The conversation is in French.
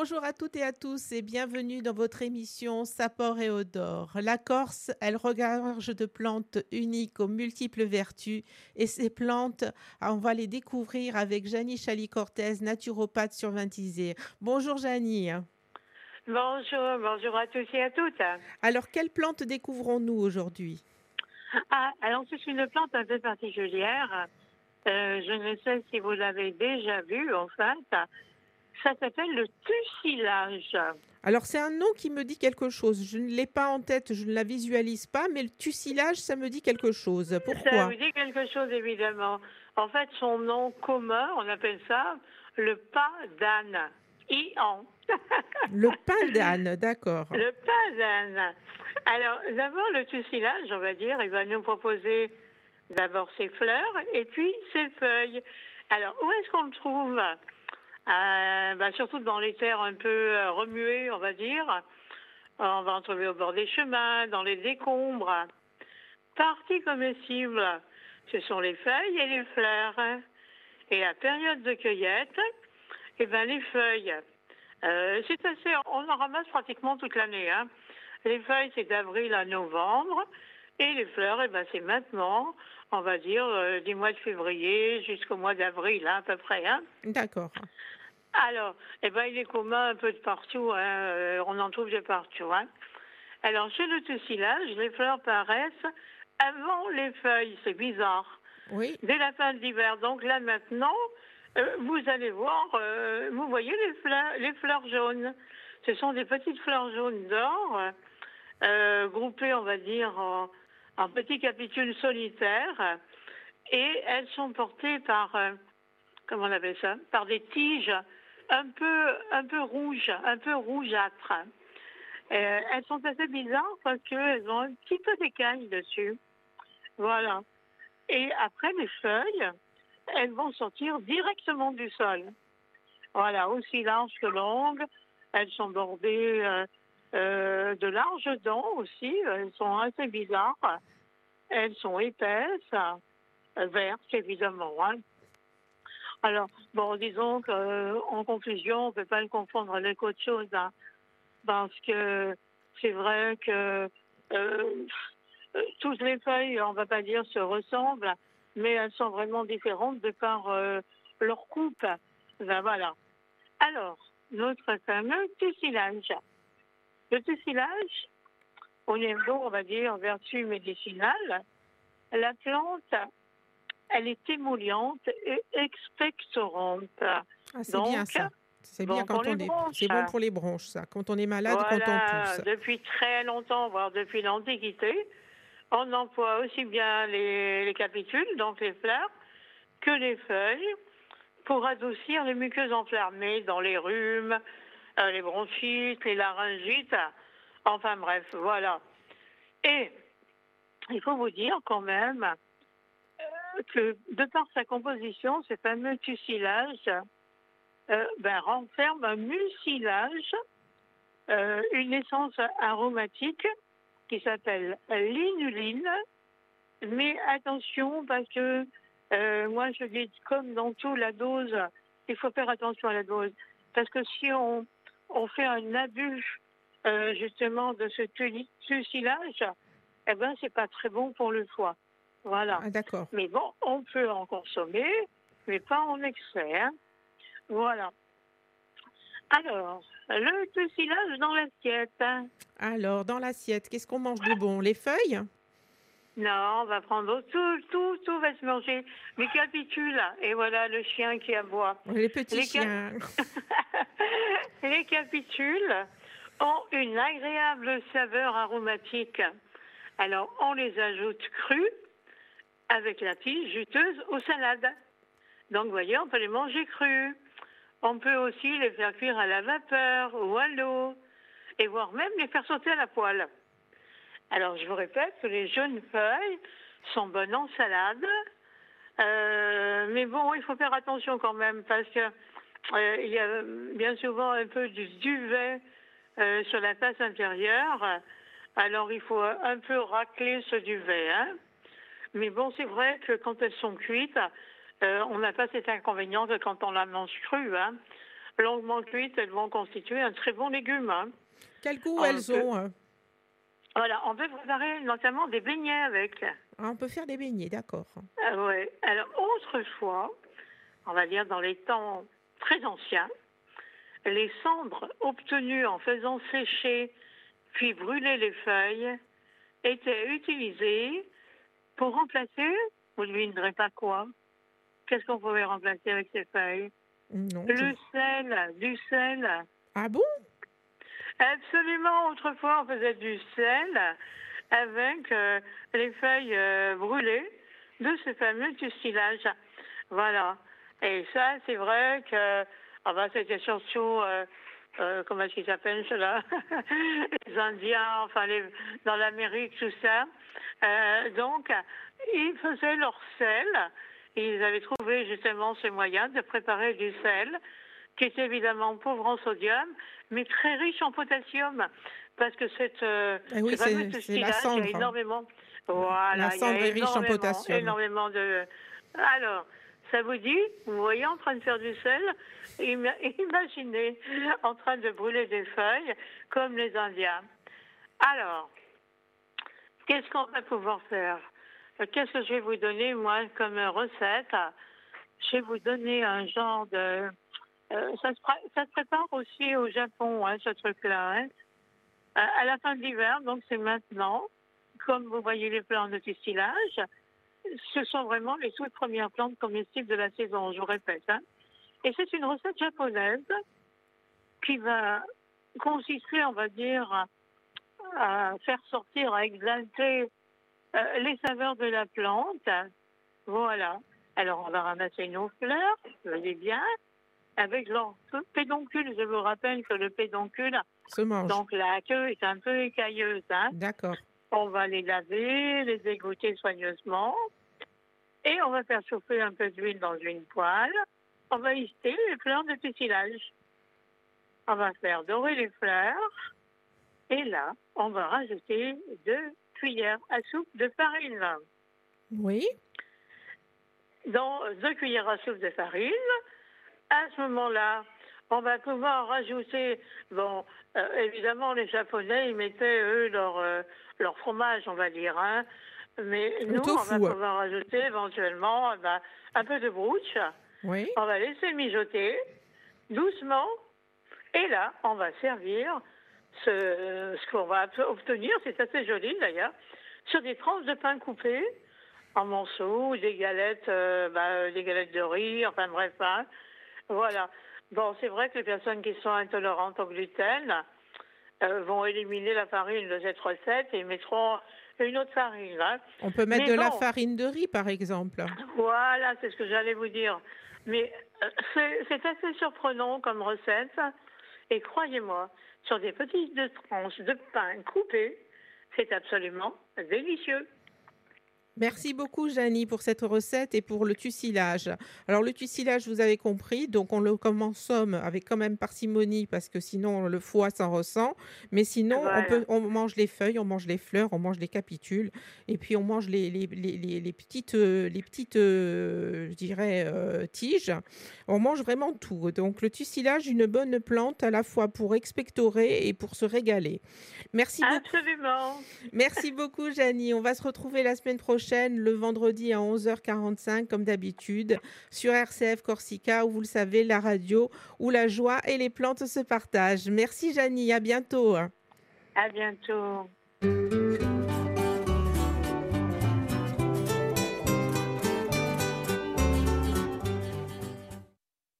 Bonjour à toutes et à tous et bienvenue dans votre émission Sapor et Odor. La Corse, elle regorge de plantes uniques aux multiples vertus et ces plantes, ah, on va les découvrir avec Janie Chali-Cortez, naturopathe sur Vintisé. Bonjour Janie. Bonjour, bonjour à tous et à toutes. Alors, quelle plante découvrons-nous aujourd'hui? Ah, alors c'est une plante un peu particulière. Euh, je ne sais si vous l'avez déjà vue, en fait. Ça s'appelle le tussilage. Alors, c'est un nom qui me dit quelque chose. Je ne l'ai pas en tête, je ne la visualise pas, mais le tussilage, ça me dit quelque chose. Pourquoi Ça vous dit quelque chose, évidemment. En fait, son nom commun, on appelle ça le pas d'âne. I-an. Le pain d'âne, d'accord. Le pas d'âne. Alors, d'abord, le tussilage, on va dire, il va nous proposer d'abord ses fleurs et puis ses feuilles. Alors, où est-ce qu'on le trouve? Euh, bah, Surtout dans les terres un peu euh, remuées, on va dire. On va en trouver au bord des chemins, dans les décombres. Partie comestible, ce sont les feuilles et les fleurs. Et la période de cueillette, eh ben, les feuilles, euh, c'est assez, on en ramasse pratiquement toute l'année. Hein. Les feuilles, c'est d'avril à novembre. Et les fleurs, eh ben, c'est maintenant, on va dire, euh, du mois de février jusqu'au mois d'avril, hein, à peu près. Hein. D'accord. Alors, eh ben, il est commun un peu de partout. Hein. euh, on en trouve de partout. Hein. Alors, chez le tussilage, les fleurs paraissent avant les feuilles. C'est bizarre. Oui, Dès la fin de l'hiver. Donc là, maintenant, euh, vous allez voir, euh, vous voyez les fleurs, les fleurs jaunes. Ce sont des petites fleurs jaunes d'or, euh, groupées, on va dire, en, en petits capitules solitaires. Et elles sont portées par, comment on appelle ça, par des tiges un peu, un peu rouges, un peu rougeâtres. Euh, elles sont assez bizarres parce qu'elles ont un petit peu d'écailles dessus. Voilà. Et après, les feuilles, elles vont sortir directement du sol. Voilà, aussi larges que longues. Elles sont bordées euh, euh, de larges dents aussi. Elles sont assez bizarres. Elles sont épaisses, vertes évidemment. hein. Alors, bon, disons qu'en confusion, on ne peut pas le confondre avec autre chose. hein, parce que c'est vrai que euh, euh, toutes les feuilles, on ne va pas dire se ressemblent, mais elles sont vraiment différentes de par euh, leur coupe. Ben voilà. Alors, notre fameux tussilage. Le tussilage, au niveau, on va dire, vertu médicinale, la plante, elle est émouliante et expectorante. ah, c'est bien ça. C'est bon bien pour quand les on est. bronches. C'est bon pour les bronches, ça. Quand on est malade, quand on Voilà, tousse. depuis très longtemps, voire depuis l'Antiquité, on emploie aussi bien les, les capitules, donc les fleurs, que les feuilles, pour adoucir les muqueuses enflammées dans les rhumes, euh, les bronchites, les laryngites, enfin bref, voilà. Et il faut vous dire quand même que de par sa composition, ce fameux tussilage euh, ben, renferme un mucilage, euh, une essence aromatique qui s'appelle l'inuline. Mais attention parce que euh, moi je dis comme dans tout la dose, il faut faire attention à la dose. Parce que si on, fait un abus euh, justement de ce tu- tussilage, eh ben c'est pas très bon pour le foie. Voilà. Ah, d'accord. Mais bon, on peut en consommer, mais pas en excès. hein. Voilà. Alors, le tussilage dans l'assiette. hein. Alors, dans l'assiette, qu'est-ce qu'on mange de bon? Les feuilles? Non, on va prendre tout, tout, tout va se manger. Les capitules, et voilà le chien qui aboie. Les petits Les chiens. Les capitules ont une agréable saveur aromatique. Alors, on les ajoute crus avec la tige juteuse aux salades. Donc, vous voyez, on peut les manger crus. On peut aussi les faire cuire à la vapeur ou à l'eau et voire même les faire sauter à la poêle. Alors, je vous répète que les jeunes feuilles sont bonnes en salade. Euh, mais bon, il faut faire attention quand même parce que euh, il y a bien souvent un peu du duvet euh, sur la face intérieure. Alors, il faut un peu racler ce duvet. Hein. Mais bon, c'est vrai que quand elles sont cuites, euh, on n'a pas cet inconvénient que quand on la mange crue. Hein. longuement cuites, elles vont constituer un très bon légume. hein. Quel goût On elles peut- ont hein Voilà, on peut préparer notamment des beignets avec. Ah, On peut faire des beignets, d'accord. Ah ouais. Alors, autrefois, on va dire dans les temps très anciens, les cendres obtenues en faisant sécher puis brûler les feuilles étaient utilisées pour remplacer, vous ne devinerez pas quoi, qu'est-ce qu'on pouvait remplacer avec ces feuilles? Non. Le sel, du sel. Ah bon? Absolument, autrefois on faisait du sel avec euh, les feuilles euh, brûlées de ce fameux tussilage. Voilà. Et ça, c'est vrai que ah bah, c'était surtout, euh, euh, comment est-ce qu'ils s'appellent ceux-là? Les Indiens, enfin les, dans l'Amérique, tout ça. Euh, donc, ils faisaient leur sel. Ils avaient trouvé justement ce moyen de préparer du sel qui est évidemment pauvre en sodium, mais très riche en potassium, parce que cette, euh, Ah oui, ce c'est- c'est la cendre, il y a hein. énormément, voilà, La il y a cendre est riche en potassium. Énormément de. Alors, ça vous dit, vous voyez en train de faire du sel, Ima- imaginez en train de brûler des feuilles comme les Indiens. Alors, qu'est-ce qu'on va pouvoir faire Euh, Qu'est-ce que je vais vous donner, moi, comme recette Je vais vous donner un genre de... euh, ça, se prépare aussi au Japon, hein, ce truc-là. hein. Euh, à la fin de l'hiver, donc c'est maintenant, comme vous voyez les plantes de distillage, ce sont vraiment les toutes premières plantes comestibles de la saison, je vous répète. hein. Et c'est une recette japonaise qui va consister, on va dire, à faire sortir, à exalter euh, les saveurs de la plante. Voilà. Alors, on va ramasser nos fleurs, voyez bien, avec leur pédoncule. Je vous rappelle que le pédoncule, Se mange. donc la queue est un peu écailleuse. Hein. D'accord. On va les laver, les égoutter soigneusement. Et on va faire chauffer un peu d'huile dans une poêle. On va y jeter les fleurs de tussilage. On va faire dorer les fleurs. Et là, on va rajouter deux cuillères à soupe de farine. Oui. Dans deux cuillères à soupe de farine. À ce moment-là, on va pouvoir rajouter, bon, euh, évidemment, les Japonais, ils mettaient, eux, leur, euh, leur fromage, on va dire, hein. Mais nous, on va pouvoir rajouter éventuellement ben, un peu de brooch. Oui. On va laisser mijoter doucement. Et là, on va servir ce, ce qu'on va obtenir, c'est assez joli d'ailleurs, sur des tranches de pain coupé en morceaux, des galettes, euh, bah, des galettes de riz, enfin bref. hein. Voilà. Bon, c'est vrai que les personnes qui sont intolérantes au gluten euh, vont éliminer la farine de cette recette et mettront une autre farine. hein. On peut mettre Mais de la farine de riz, par exemple. Voilà, c'est ce que j'allais vous dire. Mais euh, c'est assez surprenant comme recette. Et croyez-moi, sur des petites tranches de pain coupées, c'est absolument délicieux. Merci beaucoup, Janie, pour cette recette et pour le tussilage. Alors, le tussilage, vous avez compris, donc on le consomme avec quand même parcimonie parce que sinon le foie s'en ressent. Mais sinon, Voilà. on, peut, on mange les feuilles, on mange les fleurs, on mange les capitules et puis on mange les, les, les, petites, euh, les petites euh, je dirais, euh, tiges. On mange vraiment tout. Donc, le tussilage, une bonne plante à la fois pour expectorer et pour se régaler. Merci beaucoup. Absolument. Merci beaucoup, Janie. On va se retrouver la semaine le vendredi à 11h45, comme d'habitude, sur RCF Corsica, où vous le savez, la radio, où la joie et les plantes se partagent. Merci, Janie. À bientôt. À bientôt.